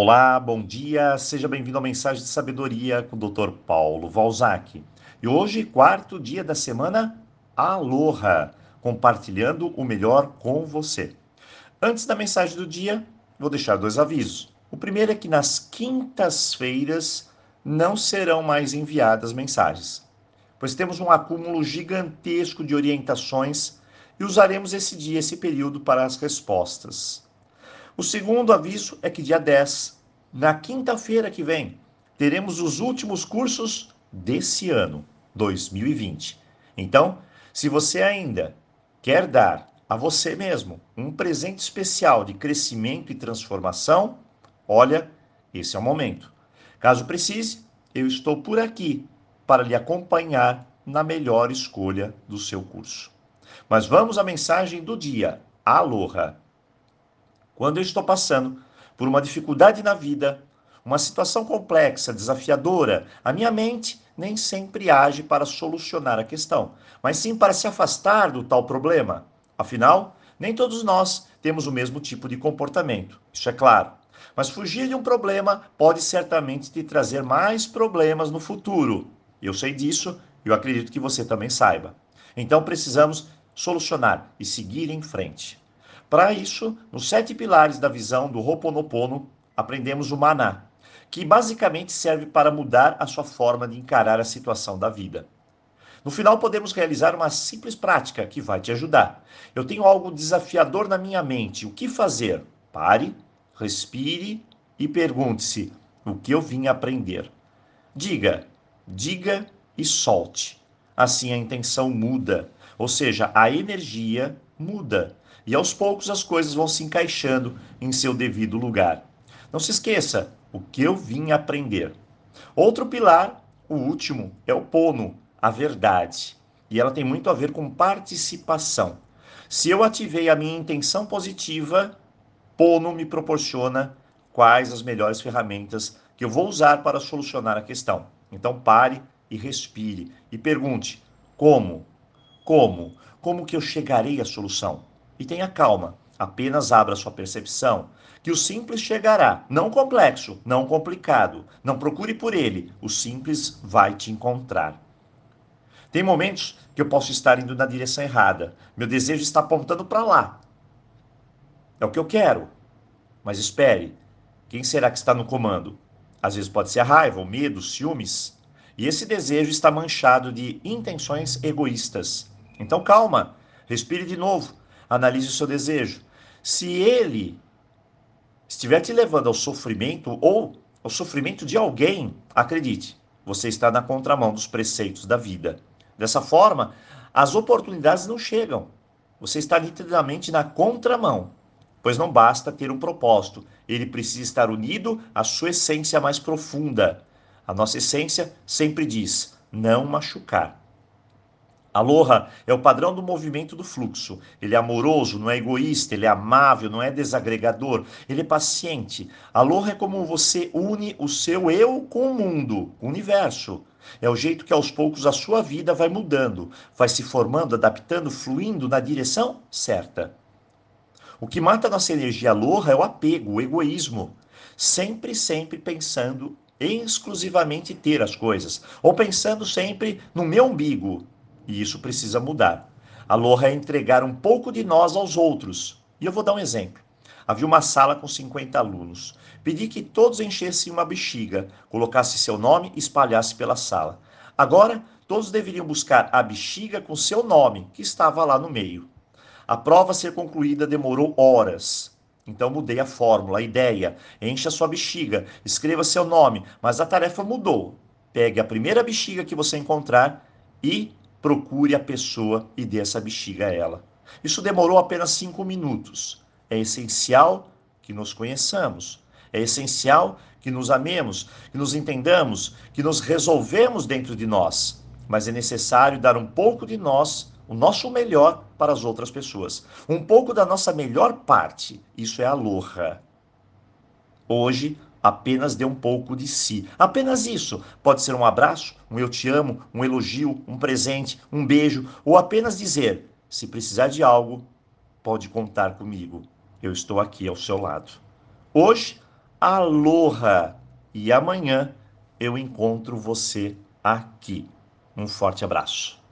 Olá, bom dia, seja bem-vindo ao Mensagem de Sabedoria com o Dr. Paulo Valzac. E hoje, quarto dia da semana, Aloha, compartilhando o melhor com você. Antes da mensagem do dia, vou deixar dois avisos. O primeiro é que nas quintas-feiras não serão mais enviadas mensagens, pois temos um acúmulo gigantesco de orientações e usaremos esse dia, esse período para as respostas. O segundo aviso é que dia 10, na quinta-feira que vem, teremos os últimos cursos desse ano, 2020. Então, se você ainda quer dar a você mesmo um presente especial de crescimento e transformação, olha, esse é o momento. Caso precise, eu estou por aqui para lhe acompanhar na melhor escolha do seu curso. Mas vamos à mensagem do dia. Aloha! Quando eu estou passando por uma dificuldade na vida, uma situação complexa, desafiadora, a minha mente nem sempre age para solucionar a questão, mas sim para se afastar do tal problema. Afinal, nem todos nós temos o mesmo tipo de comportamento, isso é claro. Mas fugir de um problema pode certamente te trazer mais problemas no futuro. Eu sei disso e eu acredito que você também saiba. Então precisamos solucionar e seguir em frente. Para isso, nos sete pilares da visão do Ho'oponopono, aprendemos o maná, que basicamente serve para mudar a sua forma de encarar a situação da vida. No final, podemos realizar uma simples prática que vai te ajudar. Eu tenho algo desafiador na minha mente. O que fazer? Pare, respire e pergunte-se: o que eu vim aprender? Diga, diga e solte. Assim a intenção muda, ou seja, a energia muda e aos poucos as coisas vão se encaixando em seu devido lugar. Não se esqueça o que eu vim aprender. Outro pilar, o último, é o pono, a verdade. E ela tem muito a ver com participação. Se eu ativei a minha intenção positiva, pono me proporciona quais as melhores ferramentas que eu vou usar para solucionar a questão. Então pare e respire e pergunte: como? Como? Como que eu chegarei à solução? E tenha calma, apenas abra sua percepção, que o simples chegará, não complexo, não complicado. Não procure por ele, o simples vai te encontrar. Tem momentos que eu posso estar indo na direção errada. Meu desejo está apontando para lá. É o que eu quero. Mas espere, quem será que está no comando? Às vezes pode ser a raiva, o medo, os ciúmes. E esse desejo está manchado de intenções egoístas. Então calma, respire de novo analise o seu desejo. Se ele estiver te levando ao sofrimento ou ao sofrimento de alguém, acredite, você está na contramão dos preceitos da vida. Dessa forma, as oportunidades não chegam. Você está nitidamente na contramão, pois não basta ter um propósito, ele precisa estar unido à sua essência mais profunda. A nossa essência sempre diz: não machucar. Aloha é o padrão do movimento do fluxo. Ele é amoroso, não é egoísta, ele é amável, não é desagregador, ele é paciente. Aloha é como você une o seu eu com o mundo, o universo. É o jeito que aos poucos a sua vida vai mudando, vai se formando, adaptando, fluindo na direção certa. O que mata nossa energia aloha é o apego, o egoísmo. Sempre, sempre pensando exclusivamente ter as coisas, ou pensando sempre no meu umbigo, e isso precisa mudar. Aloha é entregar um pouco de nós aos outros. E eu vou dar um exemplo. Havia uma sala com 50 alunos. Pedi que todos enchessem uma bexiga, colocasse seu nome e espalhasse pela sala. Agora, todos deveriam buscar a bexiga com seu nome, que estava lá no meio. A prova a ser concluída demorou horas. Então mudei a fórmula, a ideia. Encha sua bexiga, escreva seu nome, mas a tarefa mudou. Pegue a primeira bexiga que você encontrar e procure a pessoa e dê essa bexiga a ela. Isso demorou apenas cinco minutos. É essencial que nos conheçamos. É essencial que nos amemos, que nos entendamos, que nos resolvemos dentro de nós. Mas é necessário dar um pouco de nós, o nosso melhor, para as outras pessoas. Um pouco da nossa melhor parte. Isso é aloha. Hoje, Apenas dê um pouco de si. Apenas isso. Pode ser um abraço, um eu te amo, um elogio, um presente, um beijo, ou apenas dizer: se precisar de algo, pode contar comigo. Eu estou aqui ao seu lado. Hoje, Aloha! E amanhã eu encontro você aqui. Um forte abraço.